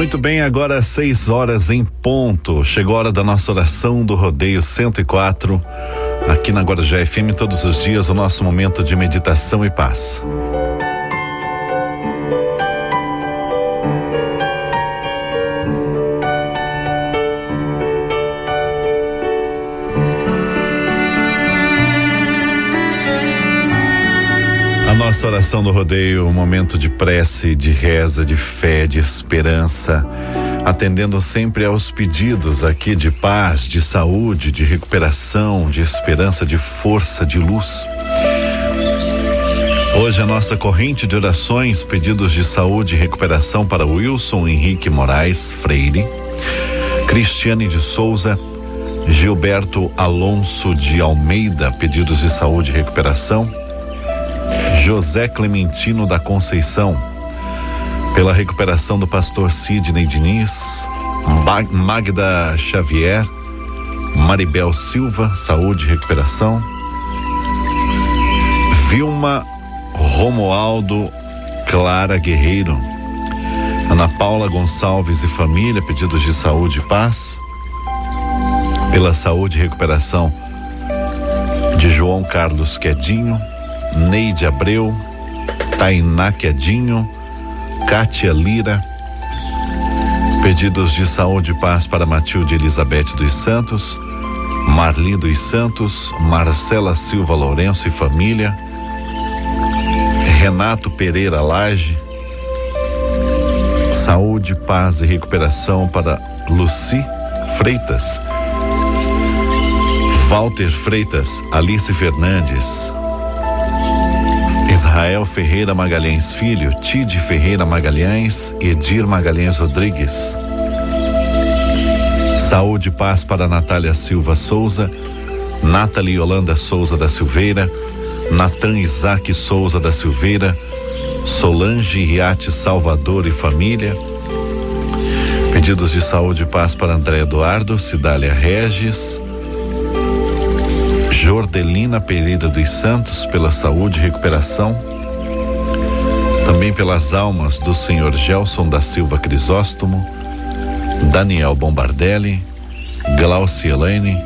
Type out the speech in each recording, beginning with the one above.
Muito bem, agora seis horas em ponto. Chegou a hora da nossa oração do Rodeio 104. Aqui na Guarujá FM, todos os dias, o nosso momento de meditação e paz. Nossa oração do rodeio, um momento de prece, de reza, de fé, de esperança, atendendo sempre aos pedidos aqui de paz, de saúde, de recuperação, de esperança, de força, de luz. Hoje a nossa corrente de orações, pedidos de saúde e recuperação para Wilson Henrique Moraes Freire, Cristiane de Souza, Gilberto Alonso de Almeida, pedidos de saúde e recuperação. José Clementino da Conceição, pela recuperação do pastor Sidney Diniz, Magda Xavier, Maribel Silva, saúde e recuperação, Vilma Romualdo Clara Guerreiro, Ana Paula Gonçalves e família, pedidos de saúde e paz, pela saúde e recuperação de João Carlos Quedinho, Neide Abreu, Tainá Quedinho, Kátia Lira. Pedidos de saúde e paz para Matilde Elizabeth dos Santos, Marli dos Santos, Marcela Silva Lourenço e família, Renato Pereira Lage. Saúde, paz e recuperação para Luci Freitas, Walter Freitas, Alice Fernandes, Israel Ferreira Magalhães Filho, Tide Ferreira Magalhães, Edir Magalhães Rodrigues. Saúde e paz para Natália Silva Souza, Nathalie Yolanda Souza da Silveira, Natan Isaac Souza da Silveira, Solange Riate Salvador e família. Pedidos de saúde e paz para André Eduardo, Cidália Regis, Jordelina Pereira dos Santos, pela saúde e recuperação. Também pelas almas do senhor Gelson da Silva Crisóstomo, Daniel Bombardelli, Glaucia Elaine,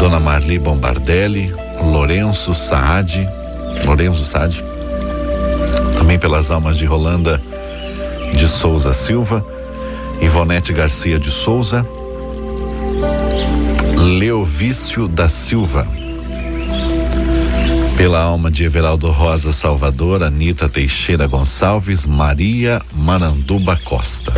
Dona Marli Bombardelli, Lourenço Saad, Lourenço Saad. Também pelas almas de Rolanda de Souza Silva, Ivonete Garcia de Souza, Leovício da Silva. Pela alma de Everaldo Rosa Salvador, Anita Teixeira Gonçalves, Maria Maranduba Costa.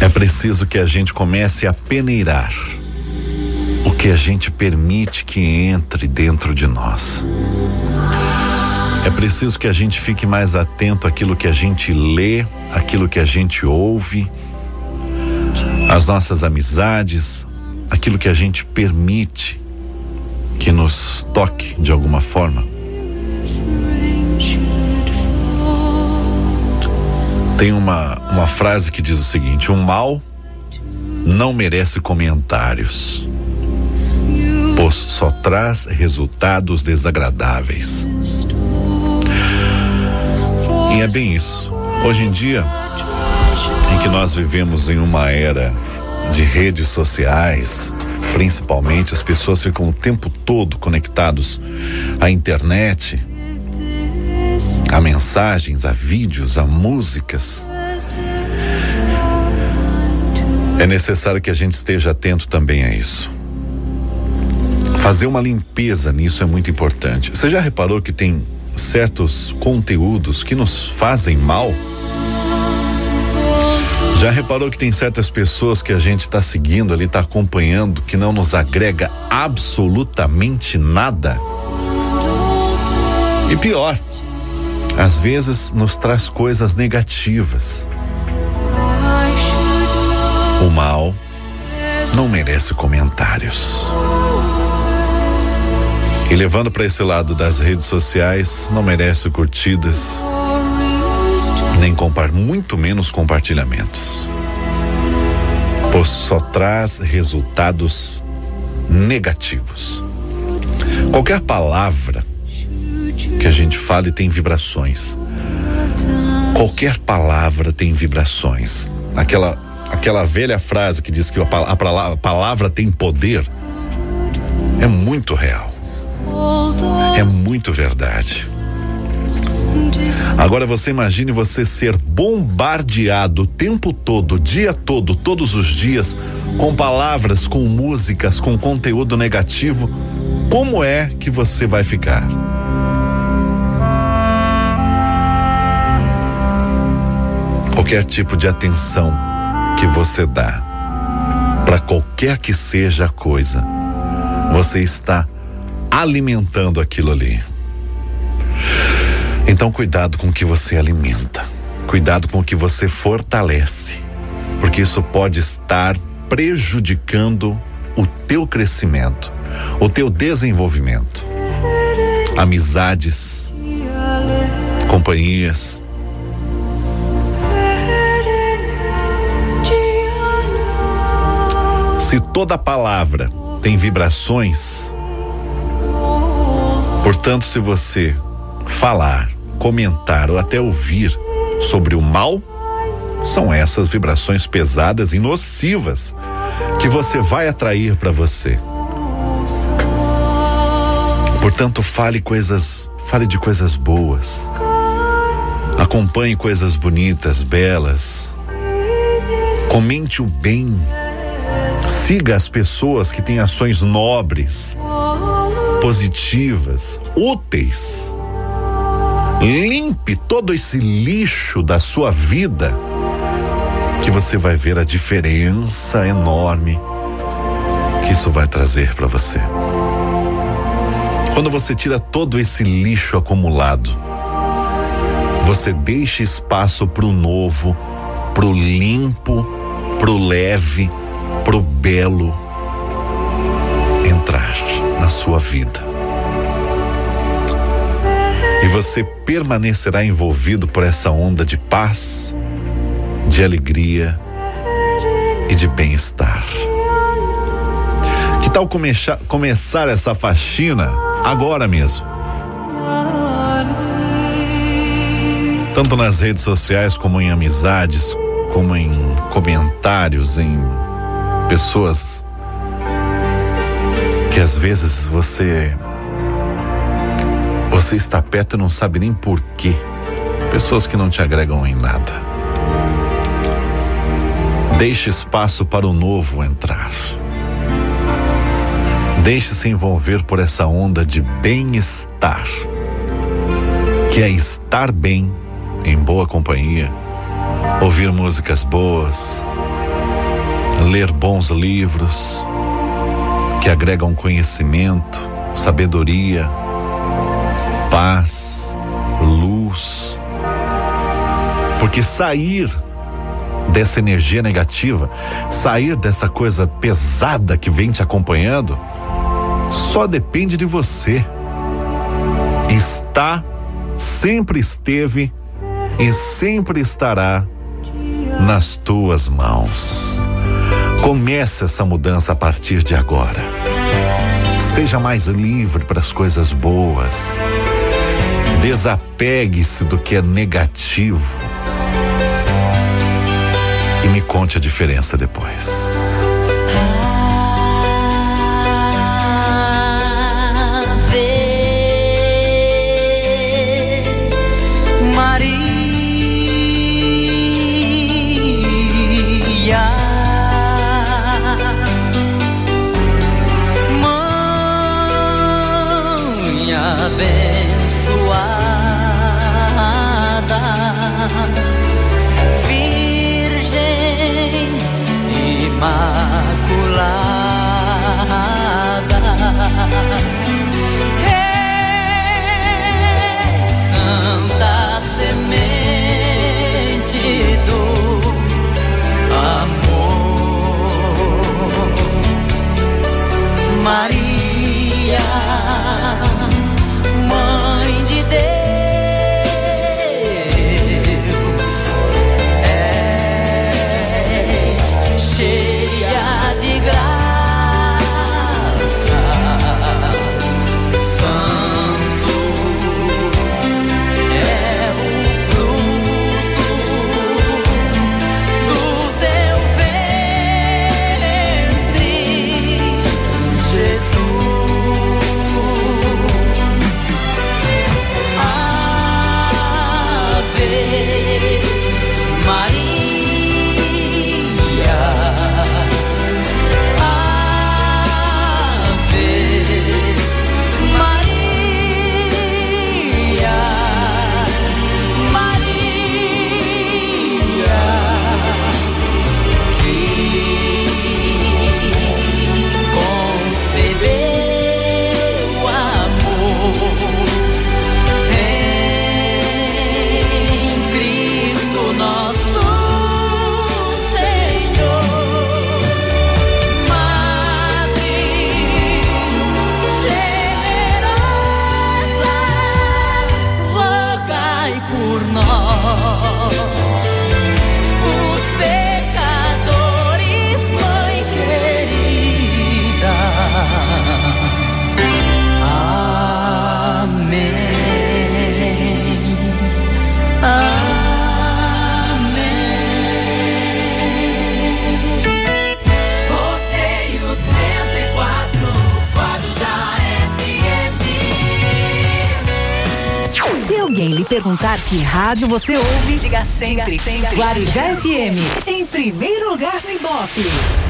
É preciso que a gente comece a peneirar o que a gente permite que entre dentro de nós. É preciso que a gente fique mais atento àquilo que a gente lê, àquilo que a gente ouve, às nossas amizades, aquilo que a gente permite que nos toque de alguma forma. Tem uma, uma frase que diz o seguinte: o mal não merece comentários, pois só traz resultados desagradáveis. E é bem isso. Hoje em dia, em que nós vivemos em uma era de redes sociais, principalmente, as pessoas ficam o tempo todo conectados à internet, a mensagens, a vídeos, a músicas. É necessário que a gente esteja atento também a isso. Fazer uma limpeza nisso é muito importante. Você já reparou que tem certos conteúdos que nos fazem mal? Já reparou que tem certas pessoas que a gente está seguindo ali, está acompanhando, que não nos agrega absolutamente nada? E pior, às vezes nos traz coisas negativas. O mal não merece comentários. E levando para esse lado das redes sociais, não merece curtidas, nem compar, muito menos compartilhamentos. Pois só traz resultados negativos. Qualquer palavra que a gente fale tem vibrações. Qualquer palavra tem vibrações. Aquela, aquela velha frase que diz que a, a, a palavra tem poder é muito real. É muito verdade. Agora você imagine você ser bombardeado o tempo todo, o dia todo, todos os dias, com palavras, com músicas, com conteúdo negativo. Como é que você vai ficar? Qualquer tipo de atenção que você dá para qualquer que seja a coisa, você está alimentando aquilo ali. Então, cuidado com o que você alimenta, cuidado com o que você fortalece, porque isso pode estar prejudicando o teu crescimento, o teu desenvolvimento. Amizades, companhias. Se toda palavra tem vibrações, portanto, se você falar, comentar ou até ouvir sobre o mal, são essas vibrações pesadas e nocivas que você vai atrair para você. Portanto, fale coisas, fale de coisas boas. Acompanhe coisas bonitas, belas. Comente o bem. Siga as pessoas que têm ações nobres, positivas, úteis Limpe todo esse lixo da sua vida, que você vai ver a diferença enorme que isso vai trazer para você. Quando você tira todo esse lixo acumulado, você deixa espaço para o novo, para o limpo, para o leve, para o belo entrar sua vida. E você permanecerá envolvido por essa onda de paz, de alegria e de bem-estar. Que tal começar, começar essa faxina agora mesmo? Tanto nas redes sociais como em amizades, como em comentários, em pessoas que às vezes você você está perto e não sabe nem por quê. Pessoas que não te agregam em nada. Deixe espaço para o novo entrar. Deixe-se envolver por essa onda de bem-estar, que é estar bem, em boa companhia, ouvir músicas boas, ler bons livros que agregam conhecimento, sabedoria, paz, luz. Porque sair dessa energia negativa, sair dessa coisa pesada que vem te acompanhando, só depende de você. Está, sempre esteve e sempre estará nas tuas mãos. Comece essa mudança a partir de agora. Seja mais livre para as coisas boas. Desapegue-se do que é negativo e me conte a diferença depois. Alguém lhe perguntar que rádio você ouve, diga sempre, sempre. Guarujá FM, em primeiro lugar no Ibope.